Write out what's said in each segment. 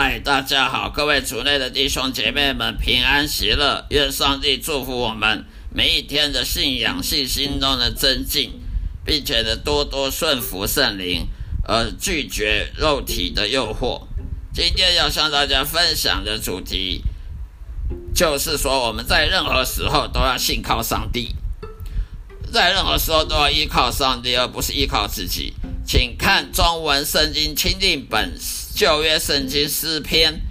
嗨，大家好，各位族内的弟兄姐妹们平安喜乐，愿上帝祝福我们每一天的信仰信心中的增进，并且呢多多顺服圣灵，而拒绝肉体的诱惑。今天要向大家分享的主题，就是说我们在任何时候都要信靠上帝，在任何时候都要依靠上帝，而不是依靠自己。请看中文圣经钦定本。旧约圣经诗篇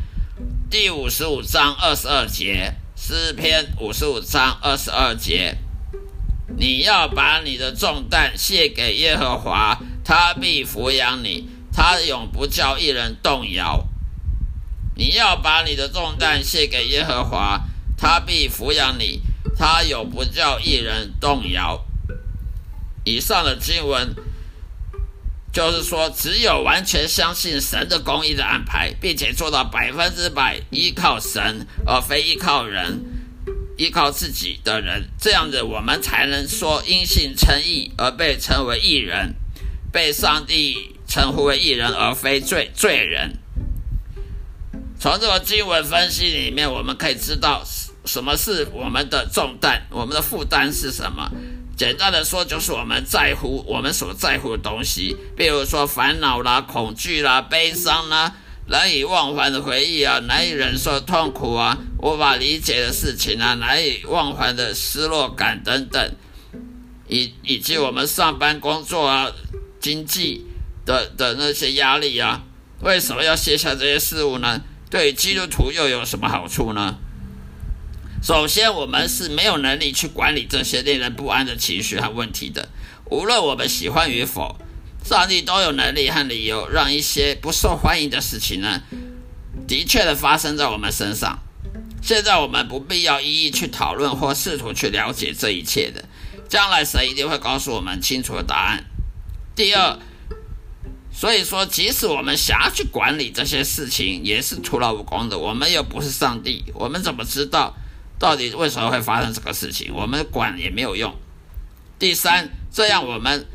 第五十五章二十二节，诗篇五十五章二十二节，你要把你的重担卸给耶和华，他必抚养你，他永不叫一人动摇。你要把你的重担卸给耶和华，他必抚养你，他永不叫一人动摇。以上的经文。就是说，只有完全相信神的公义的安排，并且做到百分之百依靠神，而非依靠人、依靠自己的人，这样子我们才能说因信称义而被称为义人，被上帝称呼为义人，而非罪罪人。从这个经文分析里面，我们可以知道什么是我们的重担，我们的负担是什么。简单的说，就是我们在乎我们所在乎的东西，比如说烦恼啦、恐惧啦、悲伤啦、难以忘怀的回忆啊、难以忍受痛苦啊、无法理解的事情啊、难以忘怀的失落感等等，以以及我们上班工作啊、经济的的那些压力啊，为什么要卸下这些事物呢？对基督徒又有什么好处呢？首先，我们是没有能力去管理这些令人不安的情绪和问题的。无论我们喜欢与否，上帝都有能力和理由让一些不受欢迎的事情呢，的确的发生在我们身上。现在我们不必要一一去讨论或试图去了解这一切的，将来神一定会告诉我们清楚的答案。第二，所以说，即使我们想要去管理这些事情，也是徒劳无功的。我们又不是上帝，我们怎么知道？到底为什么会发生这个事情？我们管也没有用。第三，这样我们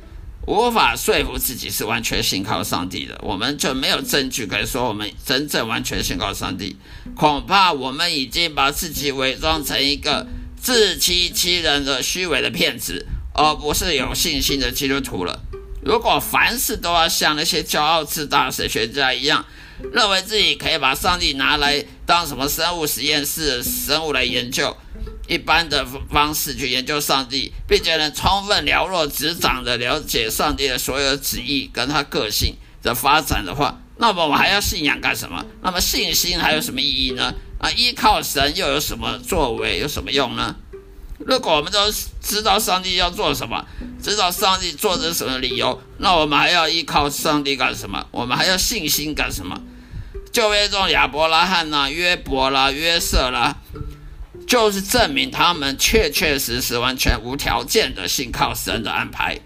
无法说服自己是完全信靠上帝的，我们就没有证据可以说我们真正完全信靠上帝。恐怕我们已经把自己伪装成一个自欺欺人的虚伪的骗子，而不是有信心的基督徒了。如果凡事都要像那些骄傲自大的神学家一样，认为自己可以把上帝拿来当什么生物实验室生物来研究，一般的方式去研究上帝，并且能充分了若指掌的了解上帝的所有旨意跟他个性的发展的话，那么我还要信仰干什么？那么信心还有什么意义呢？啊，依靠神又有什么作为？有什么用呢？如果我们都知道上帝要做什么，知道上帝做着什么理由，那我们还要依靠上帝干什么？我们还要信心干什么？旧约中亚伯拉罕呐、约伯啦、约瑟啦，就是证明他们确确实实、完全无条件的信靠神的安排。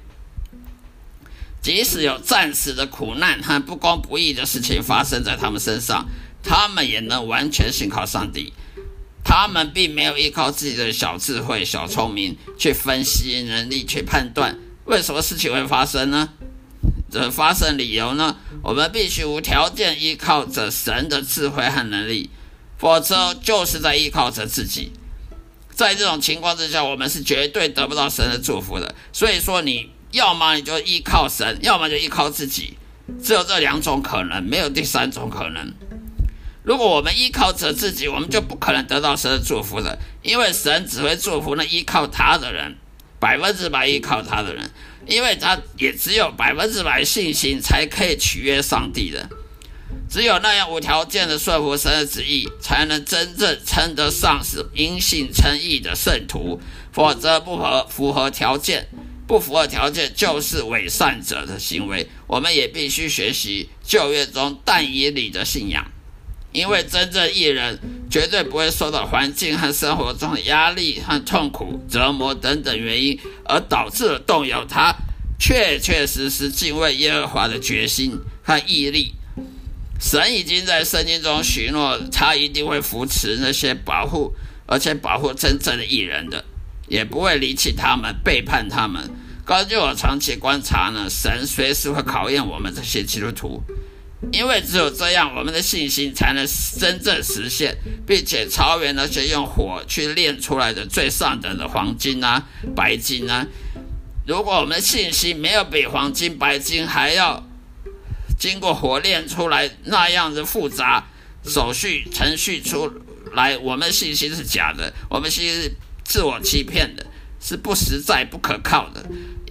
即使有暂时的苦难和不公不义的事情发生在他们身上，他们也能完全信靠上帝。他们并没有依靠自己的小智慧、小聪明去分析能力、去判断为什么事情会发生呢？这发生理由呢？我们必须无条件依靠着神的智慧和能力，否则就是在依靠着自己。在这种情况之下，我们是绝对得不到神的祝福的。所以说，你要么你就依靠神，要么就依靠自己，只有这两种可能，没有第三种可能。如果我们依靠着自己，我们就不可能得到神的祝福的，因为神只会祝福那依靠他的人，百分之百依靠他的人，因为他也只有百分之百信心才可以取悦上帝的，只有那样无条件的顺服神的旨意，才能真正称得上是因信称义的圣徒，否则不合符合条件，不符合条件就是伪善者的行为。我们也必须学习旧约中但以理的信仰。因为真正艺人绝对不会受到环境和生活中的压力和痛苦、折磨等等原因而导致了动摇他确确实实敬畏耶和华的决心和毅力。神已经在圣经中许诺，他一定会扶持那些保护而且保护真正的艺人的，也不会离弃他们、背叛他们。根据我长期观察呢，神随时会考验我们这些基督徒。因为只有这样，我们的信心才能真正实现，并且超越那些用火去炼出来的最上等的黄金啊、白金啊。如果我们的信心没有比黄金、白金还要经过火炼出来那样的复杂手续程序出来，我们信心是假的，我们信心是自我欺骗的，是不实在、不可靠的。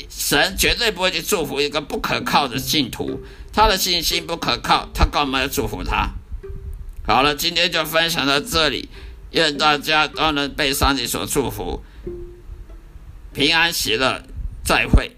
神绝对不会去祝福一个不可靠的信徒。他的信心不可靠，他干嘛要祝福他？好了，今天就分享到这里，愿大家都能被上帝所祝福，平安喜乐，再会。